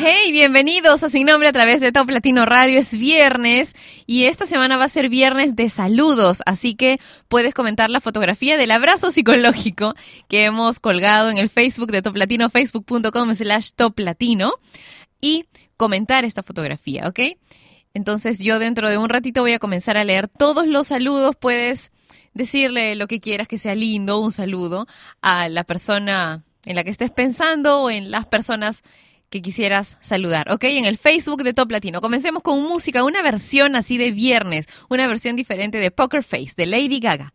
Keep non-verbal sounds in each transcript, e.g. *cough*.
Hey, bienvenidos a Sin Nombre a través de Top Latino Radio. Es viernes y esta semana va a ser viernes de saludos, así que puedes comentar la fotografía del abrazo psicológico que hemos colgado en el Facebook de Top Latino, facebook.com slash Top Latino y comentar esta fotografía, ¿ok? Entonces yo dentro de un ratito voy a comenzar a leer todos los saludos. Puedes decirle lo que quieras que sea lindo, un saludo a la persona en la que estés pensando o en las personas que quisieras saludar, ¿ok? En el Facebook de Top Latino. Comencemos con música, una versión así de viernes, una versión diferente de Poker Face de Lady Gaga.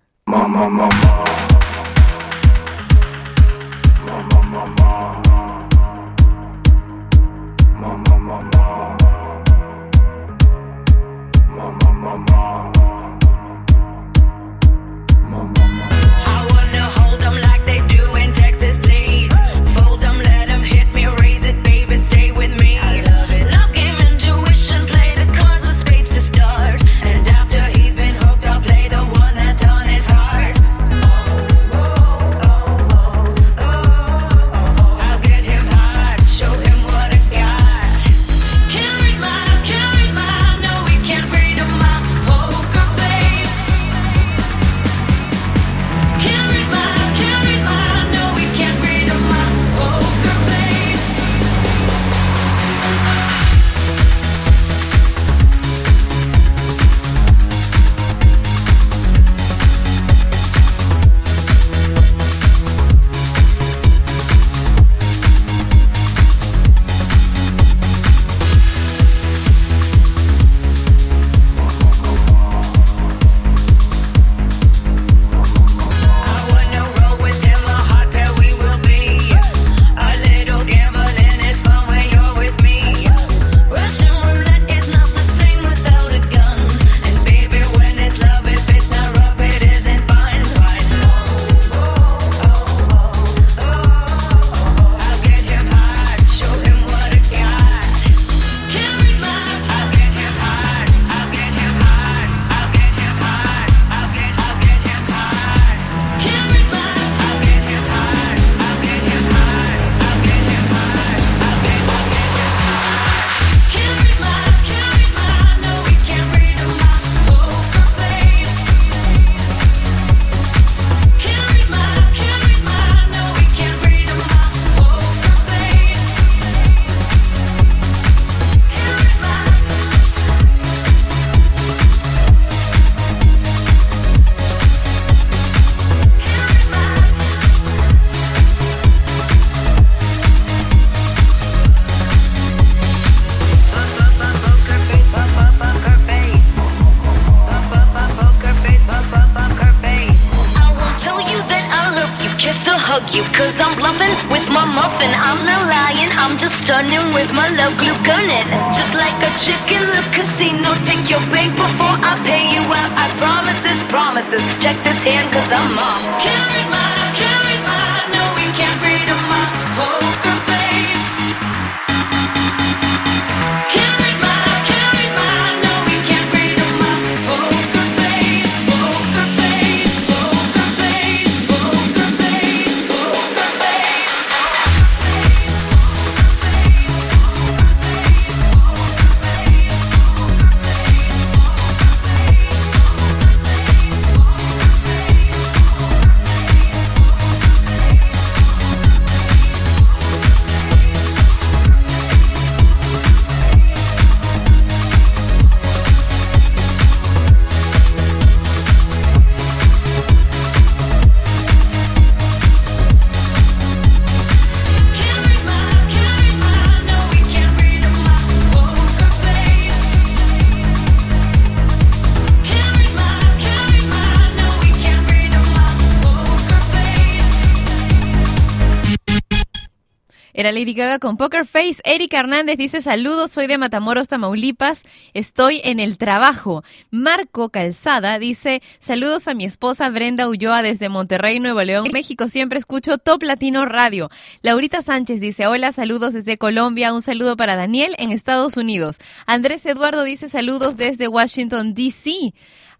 Lady Gaga con Poker Face. Erika Hernández dice saludos, soy de Matamoros, Tamaulipas, estoy en el trabajo. Marco Calzada dice saludos a mi esposa Brenda Ulloa desde Monterrey, Nuevo León, México. Siempre escucho Top Latino Radio. Laurita Sánchez dice hola, saludos desde Colombia. Un saludo para Daniel en Estados Unidos. Andrés Eduardo dice saludos desde Washington, D.C.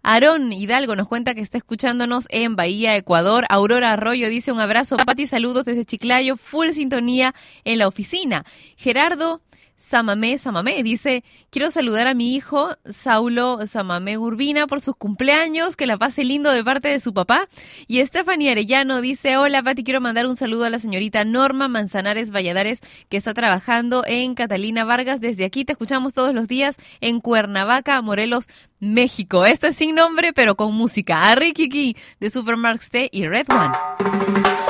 Aarón Hidalgo nos cuenta que está escuchándonos en Bahía, Ecuador. Aurora Arroyo dice un abrazo. Pati, saludos desde Chiclayo. Full sintonía en la oficina. Gerardo Samamé Samamé dice, quiero saludar a mi hijo Saulo Samamé Urbina por sus cumpleaños, que la pase lindo de parte de su papá. Y Stephanie Arellano dice, hola Pati, quiero mandar un saludo a la señorita Norma Manzanares Valladares, que está trabajando en Catalina Vargas. Desde aquí te escuchamos todos los días en Cuernavaca, Morelos, México. Esto es sin nombre, pero con música. A Ricky de Supermarks T y Red One.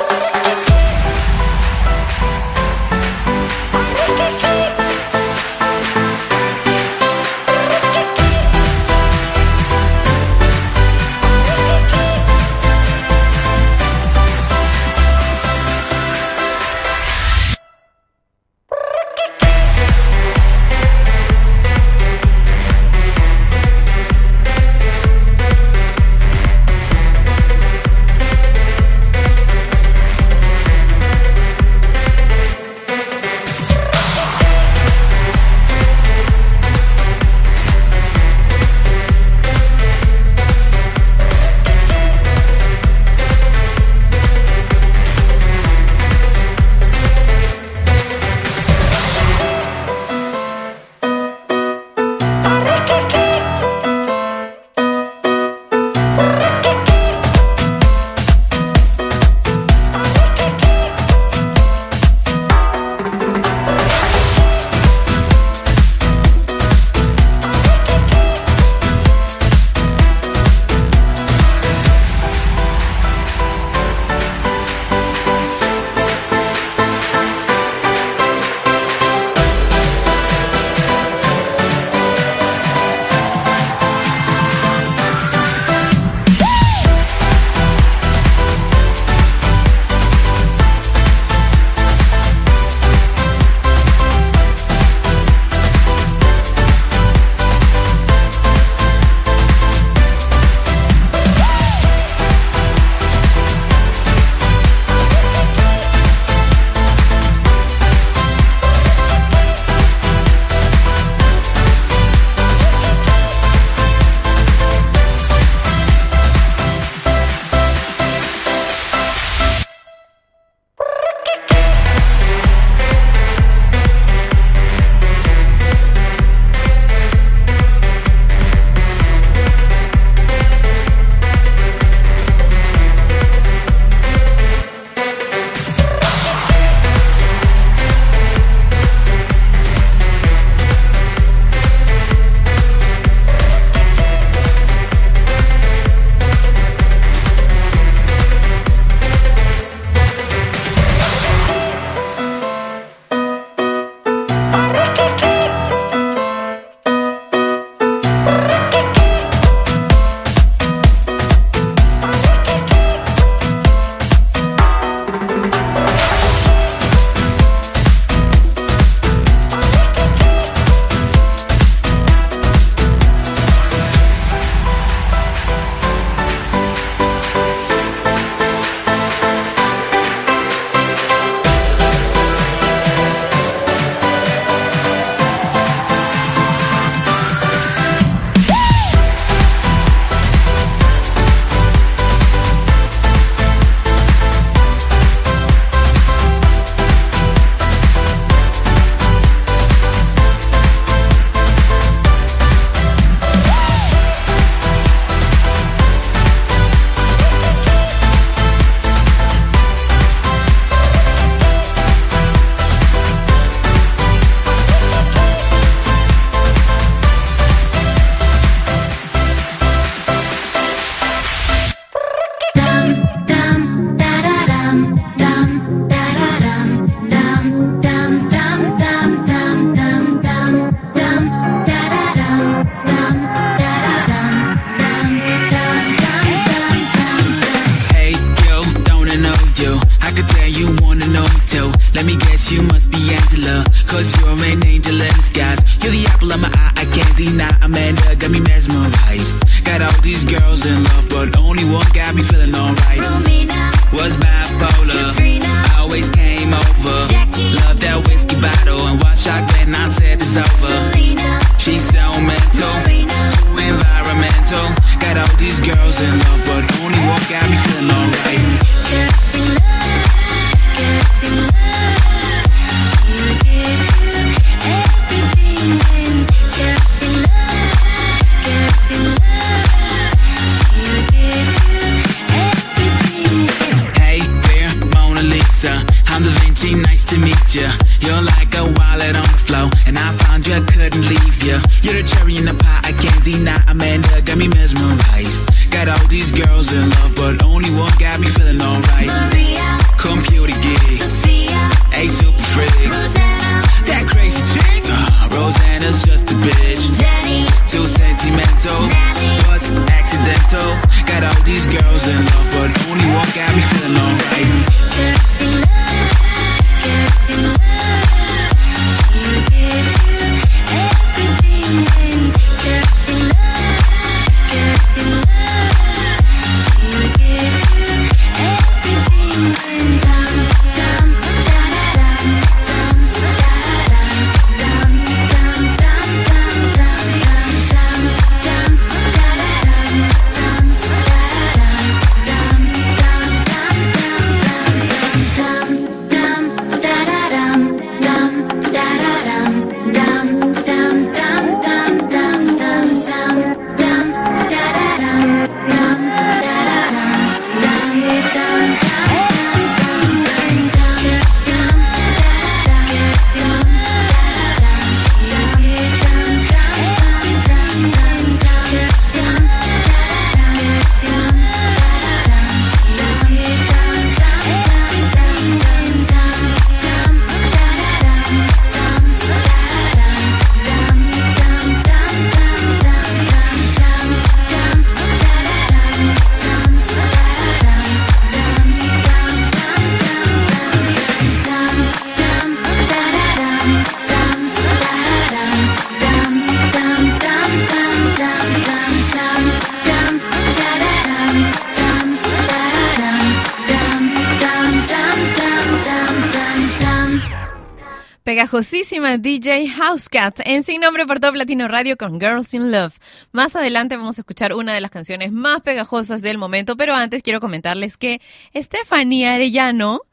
Pegajosísima DJ Housecat en Sin Nombre por Top Latino Radio con Girls in Love. Más adelante vamos a escuchar una de las canciones más pegajosas del momento, pero antes quiero comentarles que Estefanía Arellano,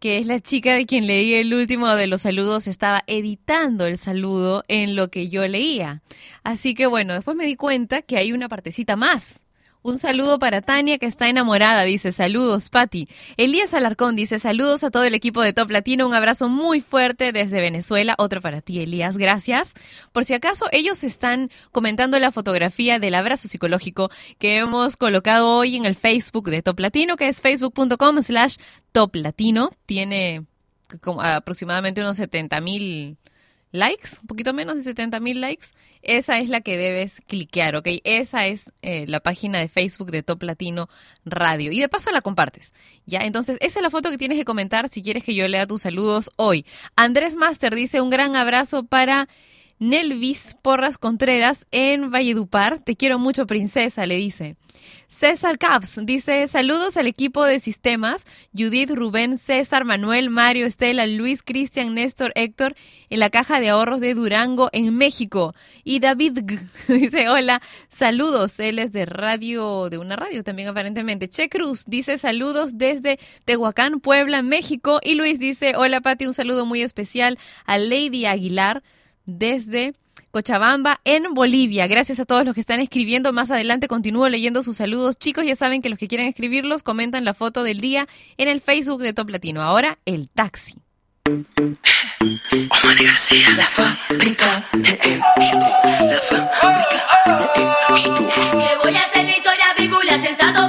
que es la chica de quien leí el último de los saludos, estaba editando el saludo en lo que yo leía. Así que bueno, después me di cuenta que hay una partecita más. Un saludo para Tania que está enamorada, dice saludos Patti. Elías Alarcón dice saludos a todo el equipo de Top Latino, un abrazo muy fuerte desde Venezuela, otro para ti Elías, gracias. Por si acaso ellos están comentando la fotografía del abrazo psicológico que hemos colocado hoy en el Facebook de Top Latino, que es facebook.com slash Top Latino, tiene aproximadamente unos 70 mil likes, un poquito menos de 70 mil likes, esa es la que debes cliquear, ¿ok? Esa es eh, la página de Facebook de Top Latino Radio. Y de paso la compartes, ¿ya? Entonces, esa es la foto que tienes que comentar si quieres que yo lea tus saludos hoy. Andrés Master dice un gran abrazo para Nelvis Porras Contreras en Valledupar. Te quiero mucho, princesa, le dice. César Caps dice saludos al equipo de sistemas, Judith, Rubén, César, Manuel, Mario, Estela, Luis, Cristian, Néstor, Héctor, en la caja de ahorros de Durango, en México. Y David *laughs* dice hola, saludos, él es de radio, de una radio también aparentemente. Che Cruz dice saludos desde Tehuacán, Puebla, México. Y Luis dice hola Pati, un saludo muy especial a Lady Aguilar desde Cochabamba, en Bolivia. Gracias a todos los que están escribiendo. Más adelante continúo leyendo sus saludos. Chicos, ya saben que los que quieren escribirlos comentan la foto del día en el Facebook de Top Latino. Ahora, el taxi. Voy a hacer la historia sensato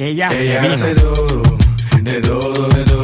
ella. Hace todo, de todo, de todo.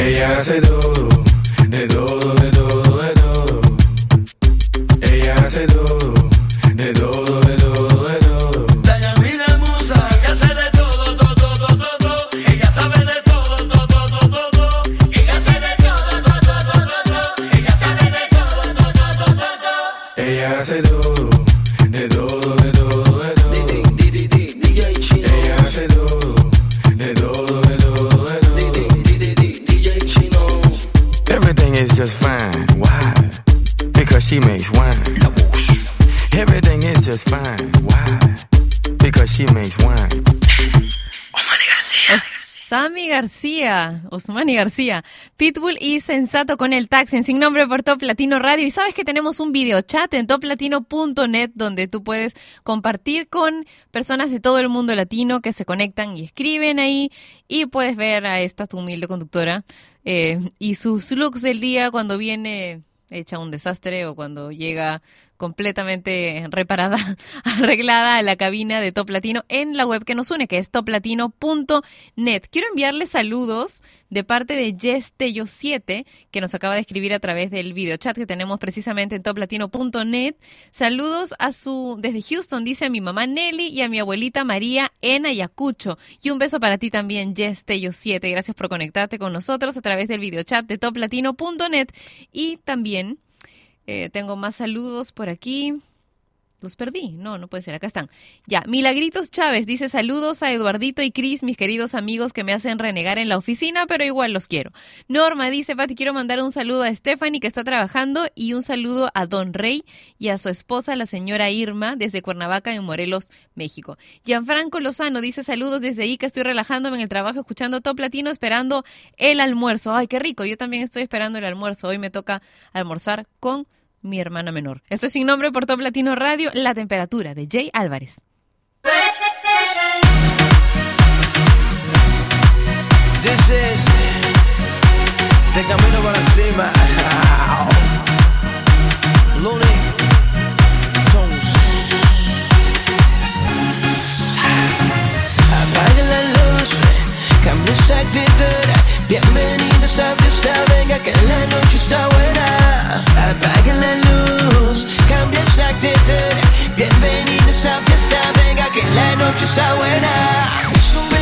Ella hace todo García, Osmani García, Pitbull y Sensato con el taxi sin nombre por Top Latino Radio. Y sabes que tenemos un video chat en toplatino.net donde tú puedes compartir con personas de todo el mundo latino que se conectan y escriben ahí y puedes ver a esta tu humilde conductora eh, y sus looks del día cuando viene hecha un desastre o cuando llega completamente reparada, *laughs* arreglada la cabina de Top Latino en la web que nos une, que es toplatino.net. Quiero enviarle saludos de parte de Jess Tello 7, que nos acaba de escribir a través del video chat que tenemos precisamente en toplatino.net. Saludos a su, desde Houston, dice a mi mamá Nelly y a mi abuelita María en Ayacucho. Y un beso para ti también, Jess Tello 7. Gracias por conectarte con nosotros a través del video chat de toplatino.net y también eh, tengo más saludos por aquí. Los perdí. No, no puede ser. Acá están. Ya. Milagritos Chávez dice saludos a Eduardito y Cris, mis queridos amigos que me hacen renegar en la oficina, pero igual los quiero. Norma dice, Pati, quiero mandar un saludo a Stephanie que está trabajando y un saludo a Don Rey y a su esposa, la señora Irma, desde Cuernavaca, en Morelos, México. Gianfranco Lozano dice saludos desde ahí que estoy relajándome en el trabajo, escuchando Top Latino, esperando el almuerzo. Ay, qué rico. Yo también estoy esperando el almuerzo. Hoy me toca almorzar con mi hermana menor. Esto es sin nombre por Top Latino Radio, La Temperatura de Jay Álvarez. This is De Camino para Cima. *laughs* Looney. Apaga la luz, cambia esa actitud. Bienvenido a esta fiesta, venga que la noche está buena. Apaga la luz, cambia esa actitud. Bienvenido a esta fiesta, venga que la noche está buena.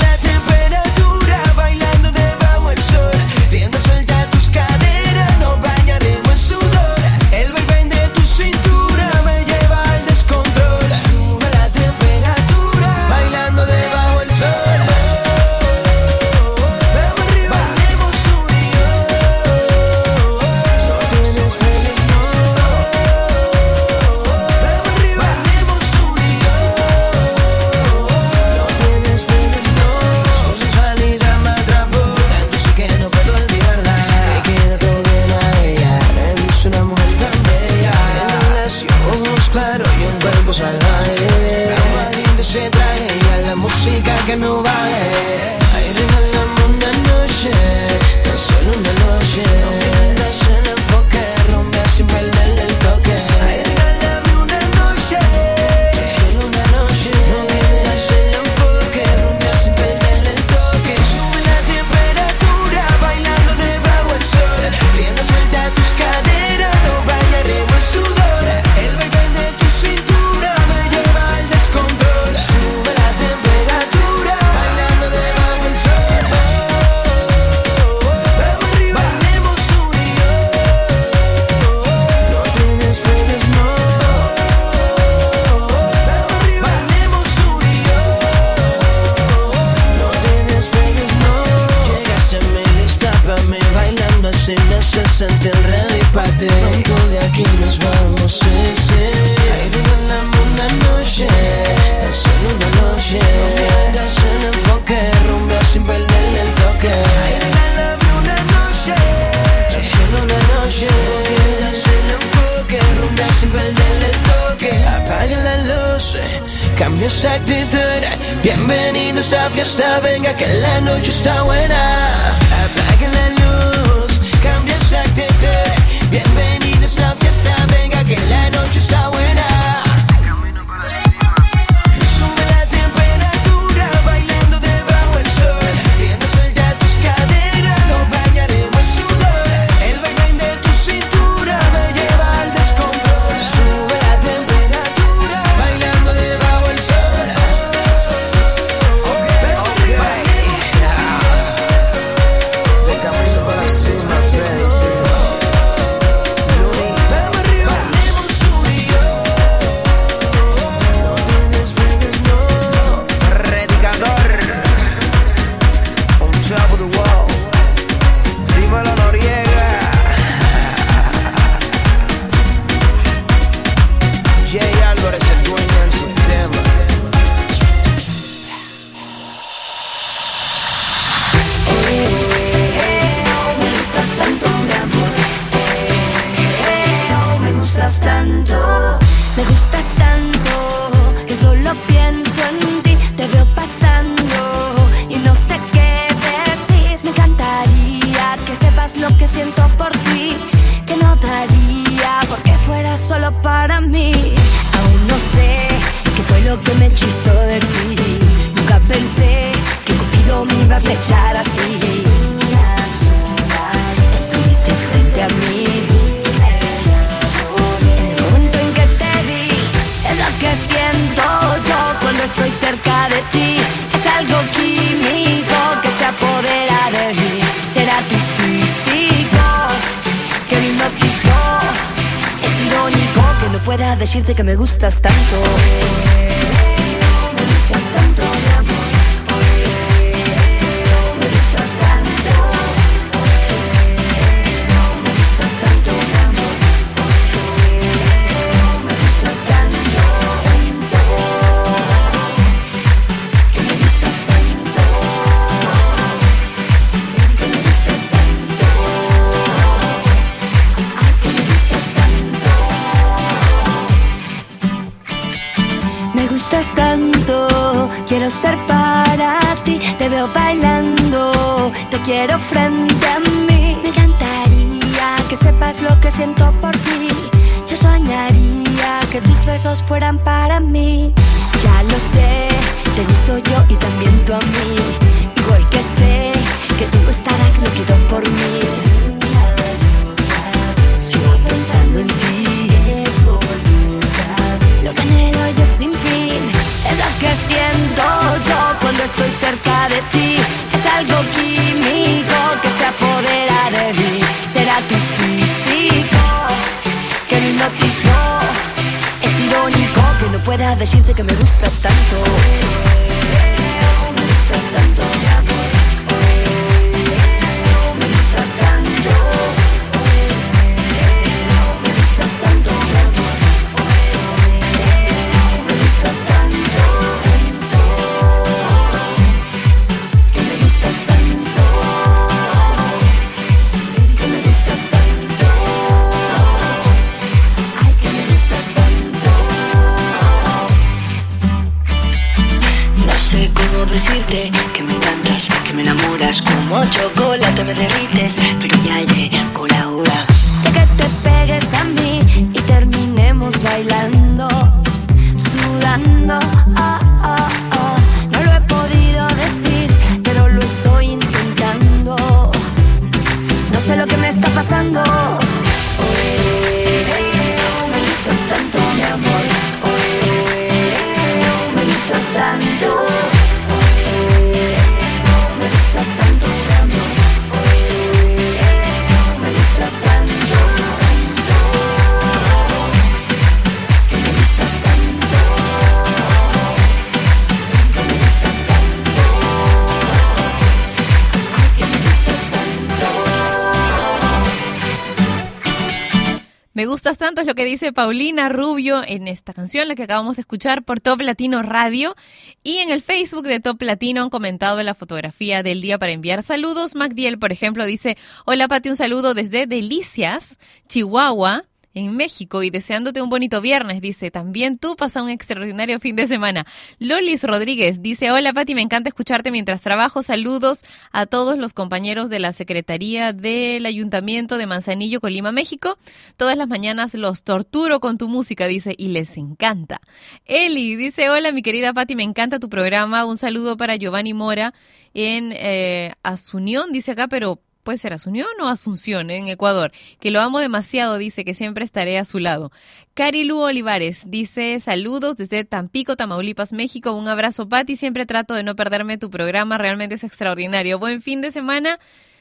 Me gustas tanto es lo que dice Paulina Rubio en esta canción, la que acabamos de escuchar por Top Latino Radio. Y en el Facebook de Top Latino han comentado la fotografía del día para enviar saludos. Magdiel, por ejemplo, dice, hola Pati, un saludo desde Delicias, Chihuahua. En México y deseándote un bonito viernes, dice. También tú pasa un extraordinario fin de semana. Lolis Rodríguez dice: Hola Pati, me encanta escucharte mientras trabajo. Saludos a todos los compañeros de la Secretaría del Ayuntamiento de Manzanillo, Colima, México. Todas las mañanas los torturo con tu música, dice, y les encanta. Eli dice: Hola, mi querida Pati, me encanta tu programa. Un saludo para Giovanni Mora en eh, Asunción, dice acá, pero puede ser Asunción o Asunción en Ecuador, que lo amo demasiado, dice que siempre estaré a su lado. Carilu Olivares dice saludos desde Tampico, Tamaulipas, México. Un abrazo, Pati. Siempre trato de no perderme tu programa, realmente es extraordinario. Buen fin de semana.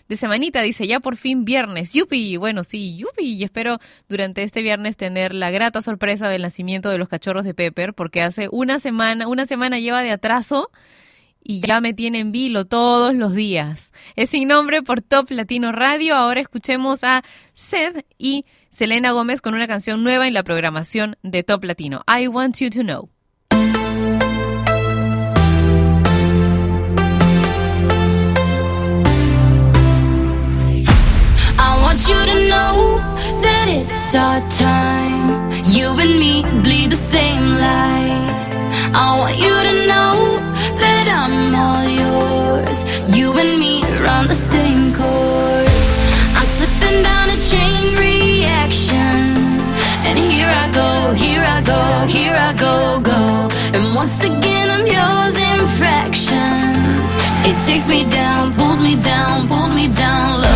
De semanita, dice, ya por fin viernes. Yupi, bueno, sí, yupi. Y espero durante este viernes tener la grata sorpresa del nacimiento de los cachorros de Pepper, porque hace una semana, una semana lleva de atraso y ya me tiene en vilo todos los días. Es sin nombre por Top Latino Radio. Ahora escuchemos a Seth y Selena Gómez con una canción nueva en la programación de Top Latino. I Want You to Know. Want you to know that it's our time. You and me bleed the same light. I want you to know all yours. You and me are on the same course. I'm slipping down a chain reaction. And here I go, here I go, here I go, go. And once again, I'm yours in fractions. It takes me down, pulls me down, pulls me down.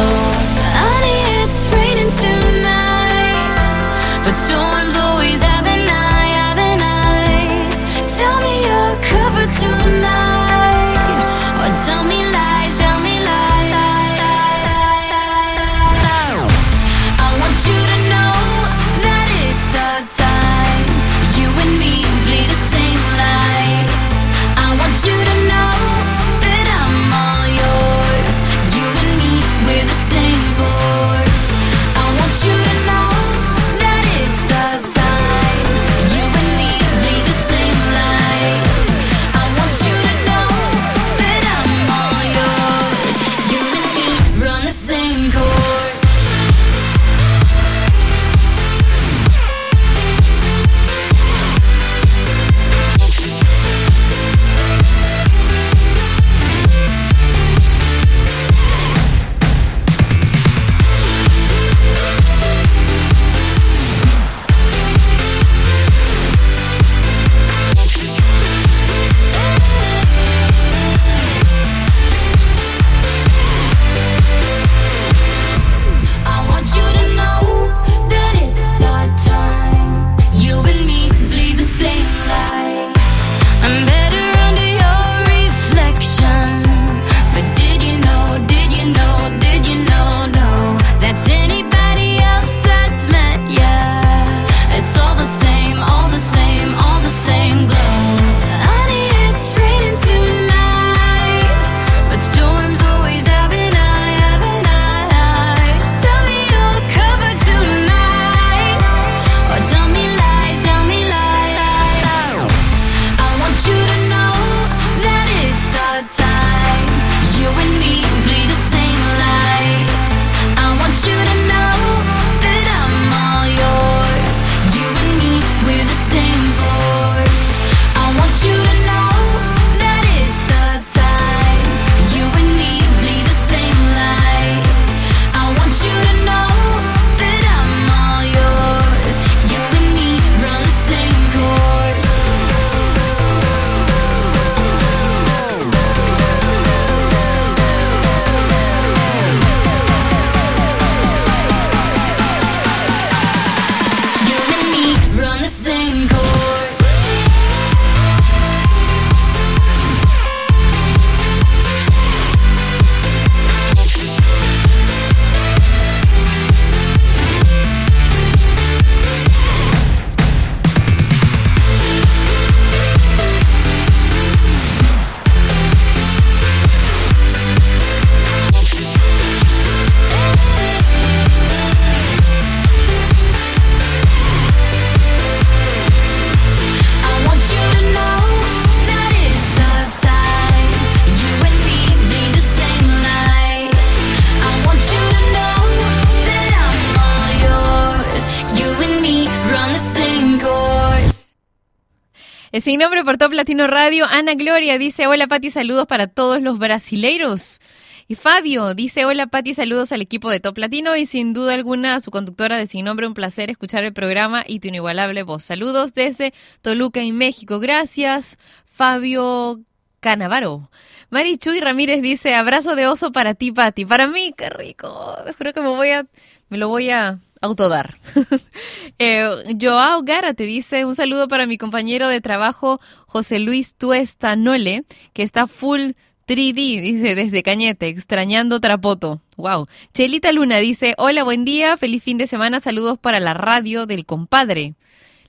Sin nombre por Top Latino Radio, Ana Gloria dice, hola Pati, saludos para todos los brasileiros. Y Fabio dice, hola Pati, saludos al equipo de Top Latino y sin duda alguna a su conductora de Sin Nombre, un placer escuchar el programa y tu inigualable voz. Saludos desde Toluca y México. Gracias, Fabio Canavaro. Mari Chuy Ramírez dice, abrazo de oso para ti, Pati. Para mí, qué rico. Juro que me voy a, me lo voy a autodar. *laughs* eh, Joao Gara te dice, un saludo para mi compañero de trabajo, José Luis Tuesta Nole, que está full 3D, dice desde Cañete, extrañando Trapoto. Wow. Chelita Luna dice, hola, buen día, feliz fin de semana, saludos para la radio del compadre.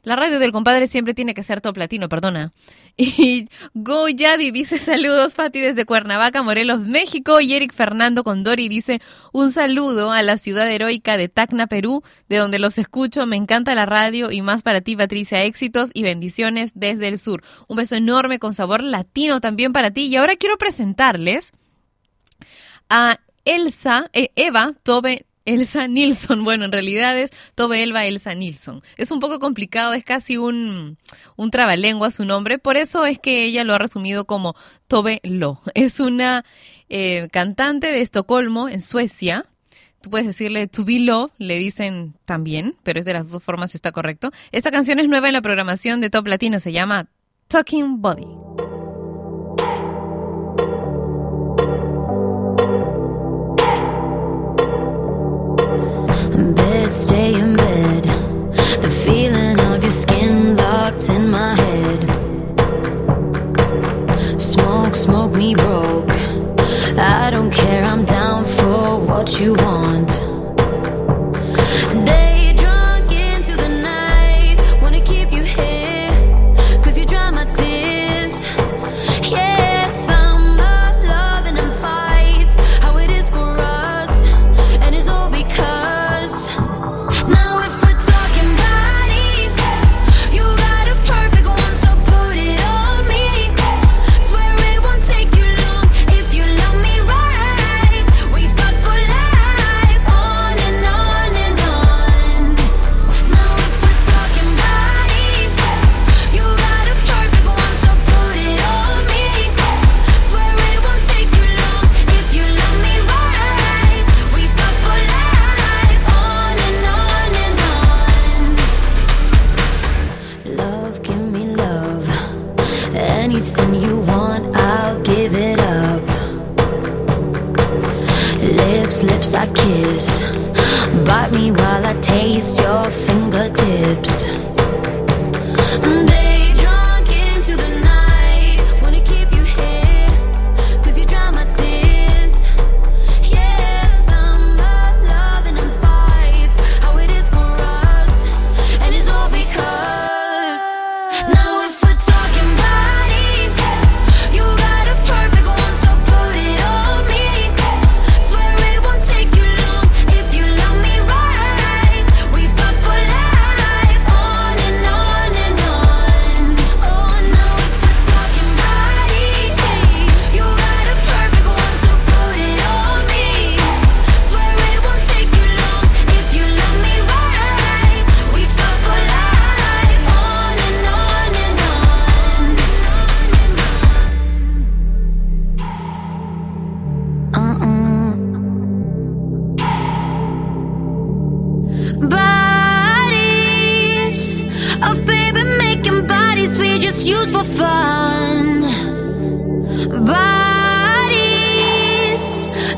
La radio del compadre siempre tiene que ser top latino, perdona. *laughs* Y Go Yadi dice saludos, Fati, desde Cuernavaca, Morelos, México. Y Eric Fernando Condori dice un saludo a la ciudad heroica de Tacna, Perú, de donde los escucho. Me encanta la radio y más para ti, Patricia. Éxitos y bendiciones desde el sur. Un beso enorme con sabor latino también para ti. Y ahora quiero presentarles a Elsa, eh, Eva Tobe Elsa Nilsson. *laughs* Bueno, en realidad es Tobe Elba Elsa Nilsson. Es un poco complicado, es casi un, un trabalengua su nombre, por eso es que ella lo ha resumido como Tobe Lo. *laughs* Es una eh, cantante de Estocolmo, en Suecia. Tú puedes decirle to be low, le dicen también, pero es de las dos formas, está correcto. Esta canción es nueva en la programación de Top Latino, se llama Talking Body. Stay in bed. The feeling of your skin locked in my head. Smoke, smoke me broke. I don't care, I'm down for what you want.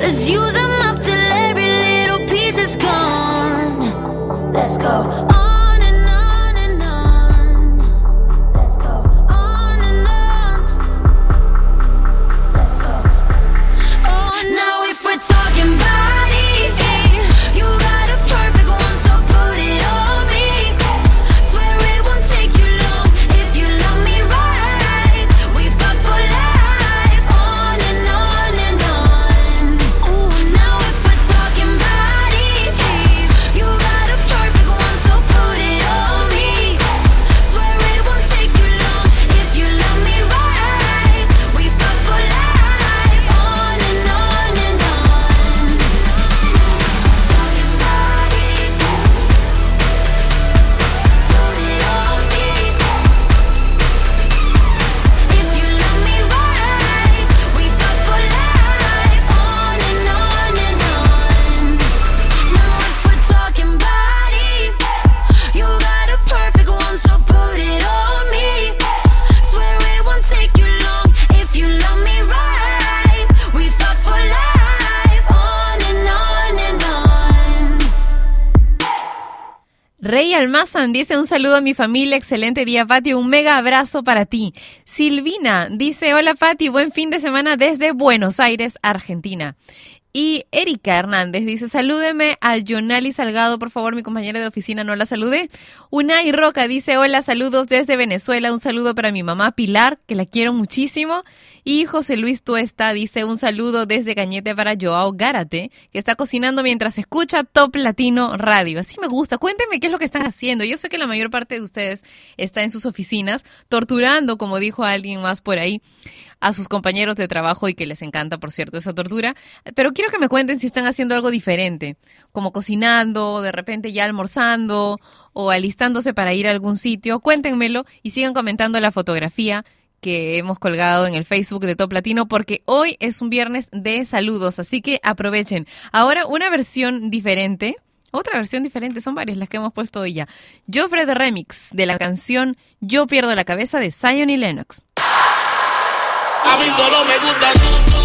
Let's use them up till every little piece is gone. Let's go Almazan dice un saludo a mi familia, excelente día Pati, un mega abrazo para ti. Silvina dice hola Pati, buen fin de semana desde Buenos Aires, Argentina. Y Erika Hernández dice, salúdeme a Jonali Salgado, por favor, mi compañera de oficina no la saludé. Unai Roca dice, hola, saludos desde Venezuela, un saludo para mi mamá Pilar, que la quiero muchísimo. Y José Luis Tuesta dice, un saludo desde Cañete para Joao Gárate, que está cocinando mientras escucha Top Latino Radio. Así me gusta, cuéntenme qué es lo que están haciendo. Yo sé que la mayor parte de ustedes está en sus oficinas, torturando, como dijo alguien más por ahí a sus compañeros de trabajo y que les encanta, por cierto, esa tortura. Pero quiero que me cuenten si están haciendo algo diferente, como cocinando, de repente ya almorzando o alistándose para ir a algún sitio. Cuéntenmelo y sigan comentando la fotografía que hemos colgado en el Facebook de Top Latino porque hoy es un viernes de saludos, así que aprovechen. Ahora una versión diferente Otra versión diferente, son varias las que hemos puesto hoy ya. Joffre de Remix de la canción Yo pierdo la cabeza de Zion y Lennox. A mí solo me gusta tú.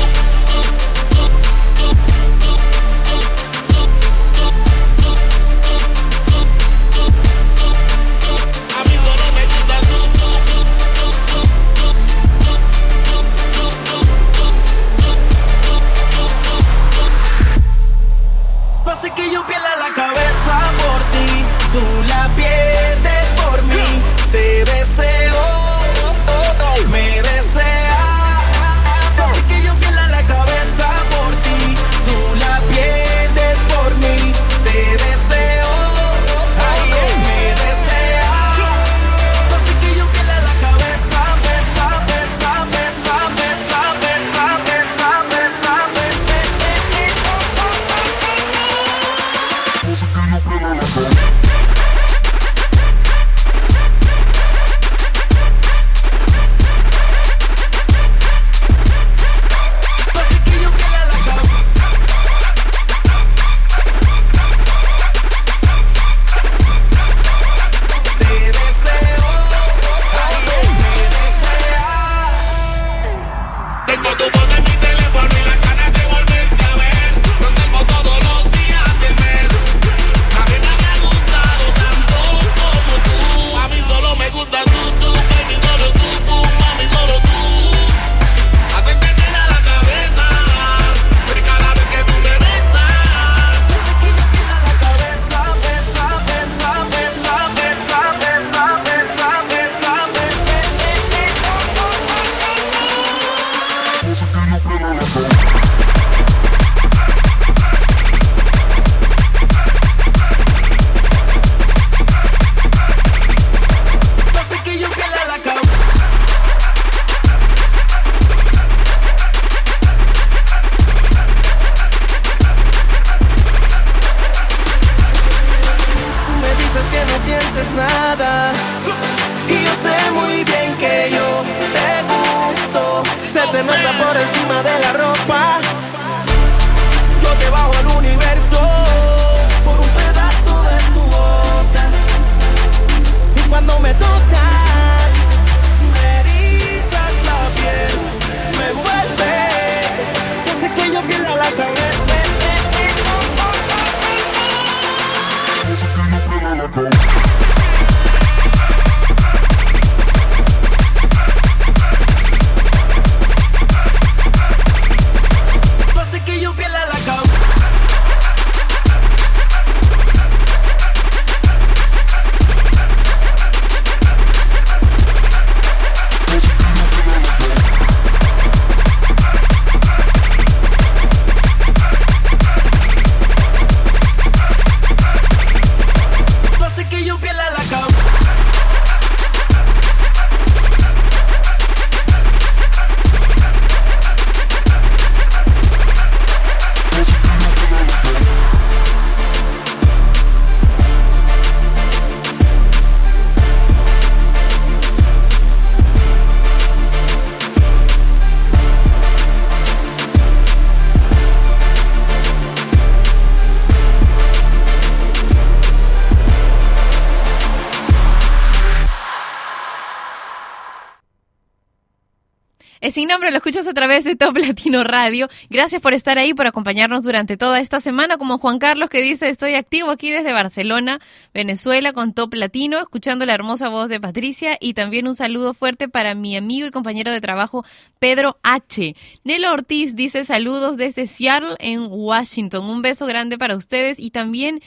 Sin nombre, lo escuchas a través de Top Latino Radio. Gracias por estar ahí, por acompañarnos durante toda esta semana, como Juan Carlos que dice, estoy activo aquí desde Barcelona, Venezuela, con Top Latino, escuchando la hermosa voz de Patricia y también un saludo fuerte para mi amigo y compañero de trabajo, Pedro H. Nelo Ortiz dice saludos desde Seattle, en Washington. Un beso grande para ustedes y también...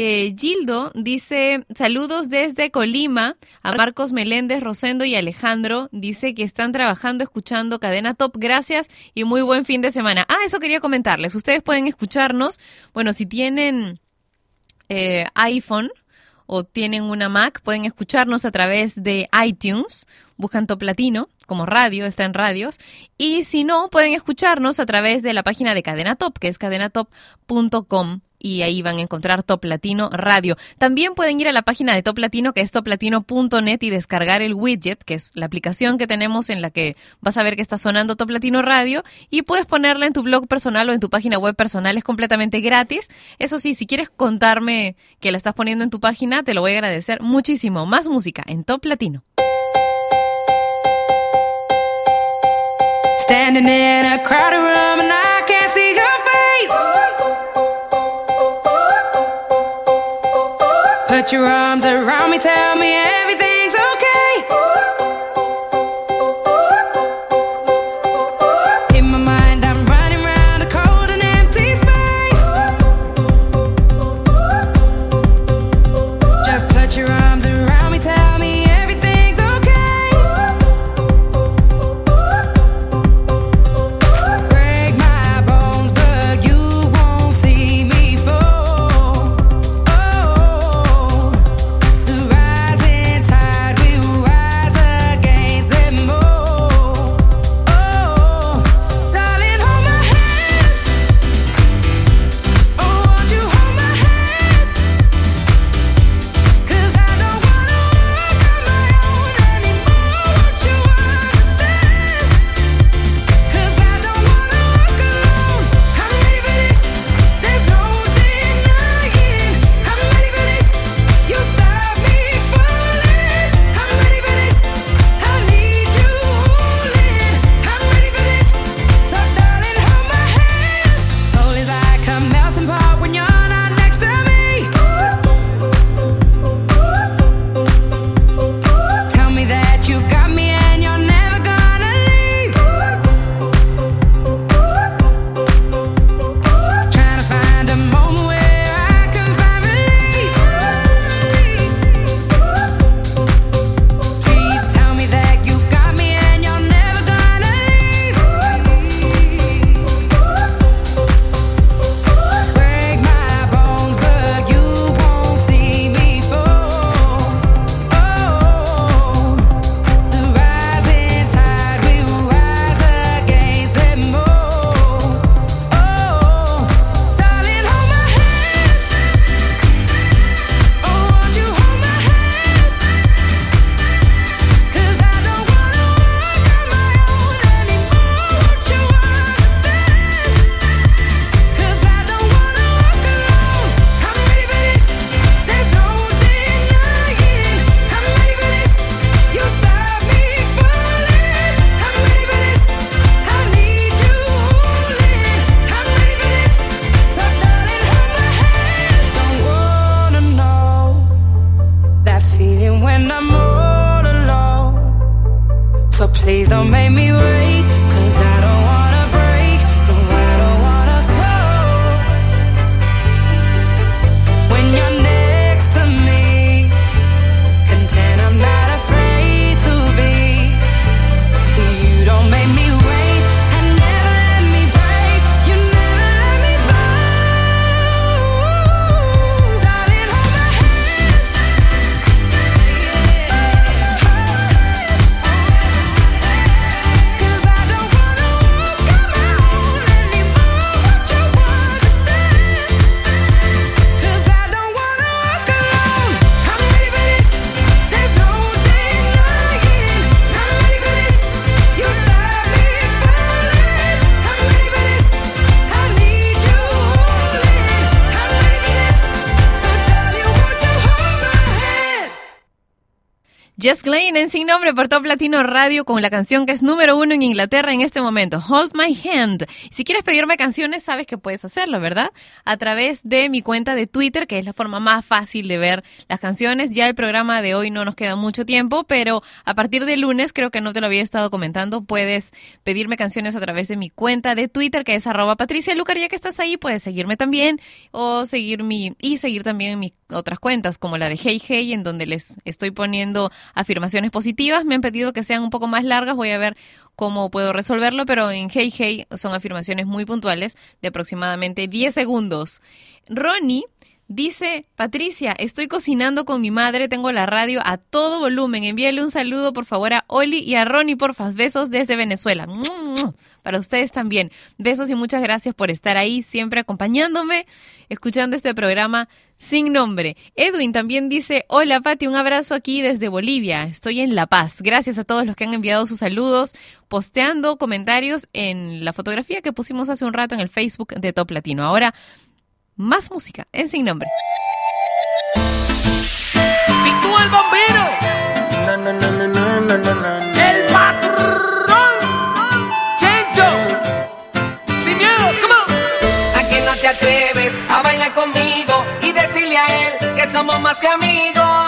Eh, Gildo dice saludos desde Colima a Marcos Meléndez, Rosendo y Alejandro. Dice que están trabajando escuchando Cadena Top. Gracias y muy buen fin de semana. Ah, eso quería comentarles. Ustedes pueden escucharnos. Bueno, si tienen eh, iPhone o tienen una Mac, pueden escucharnos a través de iTunes. Buscan Top Latino como radio, está en radios. Y si no, pueden escucharnos a través de la página de Cadena Top, que es cadenatop.com y ahí van a encontrar Top Latino Radio. También pueden ir a la página de Top Latino que es toplatino.net y descargar el widget, que es la aplicación que tenemos en la que vas a ver que está sonando Top Latino Radio y puedes ponerla en tu blog personal o en tu página web personal, es completamente gratis. Eso sí, si quieres contarme que la estás poniendo en tu página, te lo voy a agradecer muchísimo. Más música en Top Latino. Your arms around me, tell me everything's Jess Glynn en Sin Nombre por Top Latino Radio con la canción que es número uno en Inglaterra en este momento, Hold My Hand. Si quieres pedirme canciones, sabes que puedes hacerlo, ¿verdad? A través de mi cuenta de Twitter, que es la forma más fácil de ver las canciones. Ya el programa de hoy no nos queda mucho tiempo, pero a partir de lunes, creo que no te lo había estado comentando, puedes pedirme canciones a través de mi cuenta de Twitter, que es arroba Patricia Lucar. Ya que estás ahí, puedes seguirme también o seguir mi, y seguir también mis otras cuentas, como la de Hey Hey, en donde les estoy poniendo afirmaciones positivas. Me han pedido que sean un poco más largas, voy a ver cómo puedo resolverlo, pero en Hey Hey son afirmaciones muy puntuales de aproximadamente 10 segundos. Ronnie Dice Patricia, estoy cocinando con mi madre, tengo la radio a todo volumen. Envíale un saludo por favor a Oli y a Ronnie, porfa. Besos desde Venezuela. Para ustedes también. Besos y muchas gracias por estar ahí, siempre acompañándome, escuchando este programa sin nombre. Edwin también dice, hola Pati, un abrazo aquí desde Bolivia. Estoy en La Paz. Gracias a todos los que han enviado sus saludos, posteando comentarios en la fotografía que pusimos hace un rato en el Facebook de Top Latino. Ahora, más música en sin nombre. ¿Y tú el bambino? El patrón. Chencho. Sin miedo, come on. ¿A que no te atreves a bailar conmigo somos más que amigos?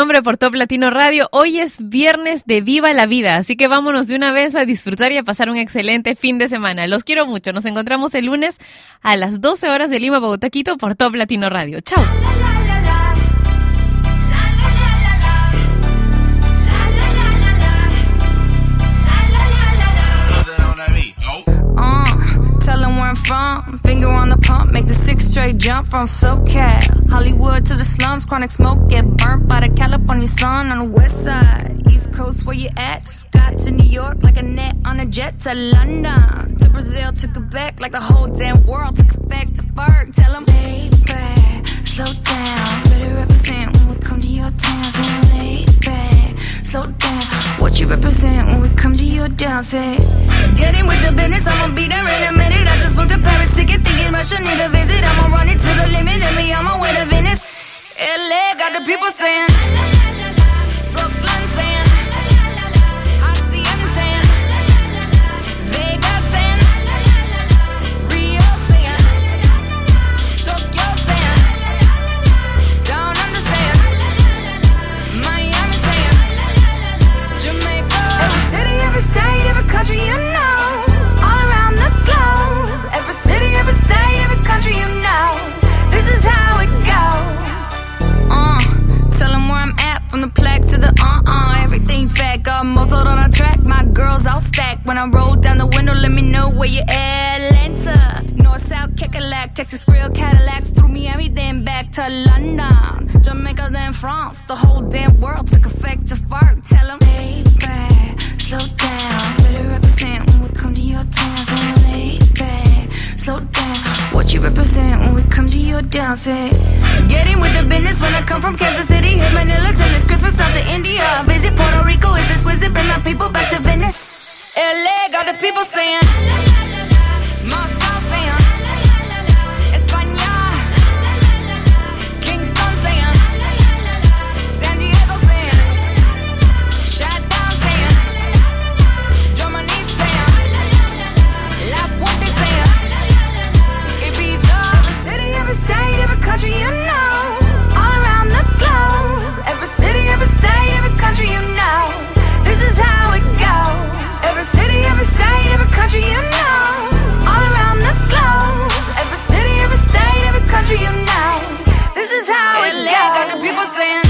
nombre por Top Latino Radio. Hoy es viernes de Viva la Vida, así que vámonos de una vez a disfrutar y a pasar un excelente fin de semana. Los quiero mucho. Nos encontramos el lunes a las 12 horas de Lima, Bogotá, Quito por Top Latino Radio. Chao. Tell them where I'm from. Finger on the pump, make the six straight jump from SoCal. Hollywood to the slums, chronic smoke, get burnt by the California sun on the west side. East Coast, where you at? Just got to New York like a net on a jet to London. To Brazil, to Quebec, like the whole damn world took effect to Ferg. Tell them, back, slow down. Better represent when we come to your town. So lay back, slow down. What you represent when we come to your down, say. With the business, I'ma be there in a minute. I just booked a Paris ticket, thinking Russia need a visit. I'ma run it to the limit, and me I'ma win a Venice. LA got the people saying, from the plaque to the uh uh. Everything fat, got muzzled on a track. My girls all stacked. When I roll down the window, let me know where you at. Atlanta, North, South, Kekalak, Texas, Grill, Cadillacs. Through Miami, then back to London. Jamaica, then France. The whole damn world took effect to fart. Tell 'em, hey, back, slow down. Better represent when we come to your town. So lay back, slow down. You represent when we come to your down, say. Get in with the business when I come from Kansas City. Hit Manila till it's Christmas out to India. Visit Puerto Rico, is this visit? Bring my people back to Venice. LA got the people saying. Moscow saying. It LA goes. got the people saying.